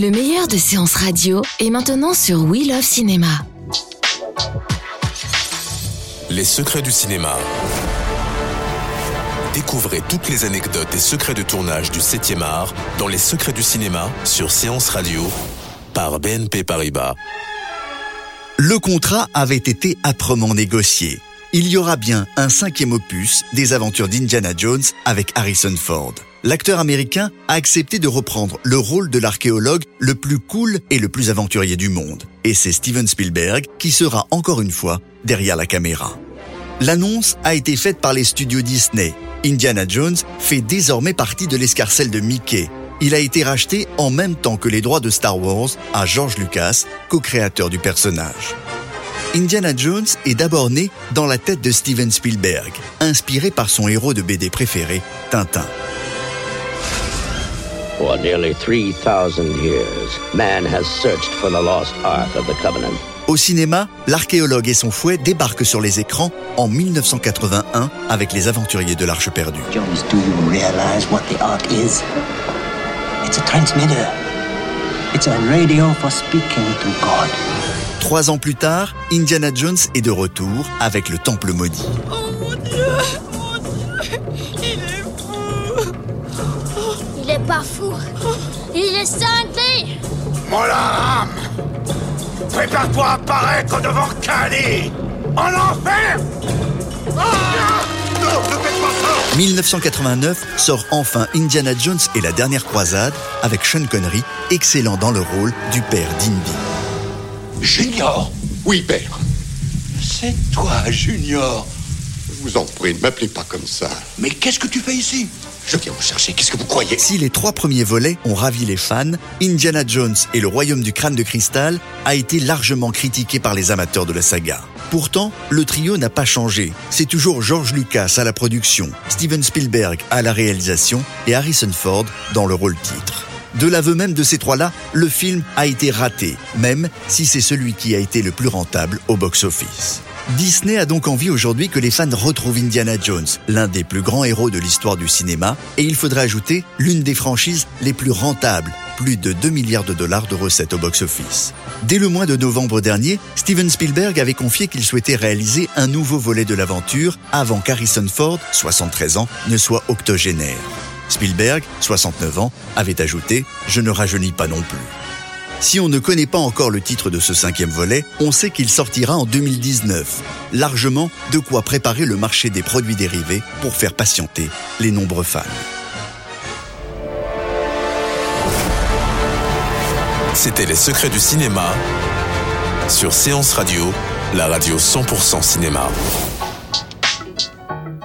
Le meilleur de séances radio est maintenant sur We Love Cinéma. Les secrets du cinéma. Découvrez toutes les anecdotes et secrets de tournage du 7e art dans Les secrets du cinéma sur Séance Radio par BNP Paribas. Le contrat avait été âprement négocié. Il y aura bien un cinquième opus des aventures d'Indiana Jones avec Harrison Ford. L'acteur américain a accepté de reprendre le rôle de l'archéologue le plus cool et le plus aventurier du monde. Et c'est Steven Spielberg qui sera encore une fois derrière la caméra. L'annonce a été faite par les studios Disney. Indiana Jones fait désormais partie de l'escarcelle de Mickey. Il a été racheté en même temps que les droits de Star Wars à George Lucas, co-créateur du personnage. Indiana Jones est d'abord né dans la tête de Steven Spielberg, inspiré par son héros de BD préféré, Tintin. For nearly 3,000 years, man has searched for the lost Ark of the Covenant. Au cinéma, l'archéologue et son fouet débarquent sur les écrans en 1981 avec les aventuriers de l'Arche perdue. Jones, do you realize what the Ark is? It's a transmitter. It's a radio for speaking to God. Trois ans plus tard, Indiana Jones est de retour avec le Temple maudit. Il est pas fou. Il est cinglé. Molaram Prépare-toi à apparaître devant Kali En enfer Ah Non, ne faites pas ça 1989 sort enfin Indiana Jones et la dernière croisade avec Sean Connery, excellent dans le rôle du père d'Indy. Junior Oui, père. C'est toi, Junior Je vous en prie, ne m'appelez pas comme ça. Mais qu'est-ce que tu fais ici? Je viens vous chercher, qu'est-ce que vous croyez? Si les trois premiers volets ont ravi les fans, Indiana Jones et le royaume du crâne de cristal a été largement critiqué par les amateurs de la saga. Pourtant, le trio n'a pas changé. C'est toujours George Lucas à la production, Steven Spielberg à la réalisation et Harrison Ford dans le rôle titre. De l'aveu même de ces trois-là, le film a été raté, même si c'est celui qui a été le plus rentable au box-office. Disney a donc envie aujourd'hui que les fans retrouvent Indiana Jones, l'un des plus grands héros de l'histoire du cinéma, et il faudrait ajouter l'une des franchises les plus rentables, plus de 2 milliards de dollars de recettes au box-office. Dès le mois de novembre dernier, Steven Spielberg avait confié qu'il souhaitait réaliser un nouveau volet de l'aventure avant qu'Harrison Ford, 73 ans, ne soit octogénaire. Spielberg, 69 ans, avait ajouté ⁇ Je ne rajeunis pas non plus ⁇ si on ne connaît pas encore le titre de ce cinquième volet, on sait qu'il sortira en 2019. Largement de quoi préparer le marché des produits dérivés pour faire patienter les nombreux fans. C'était Les secrets du cinéma sur Séance Radio, la radio 100% cinéma.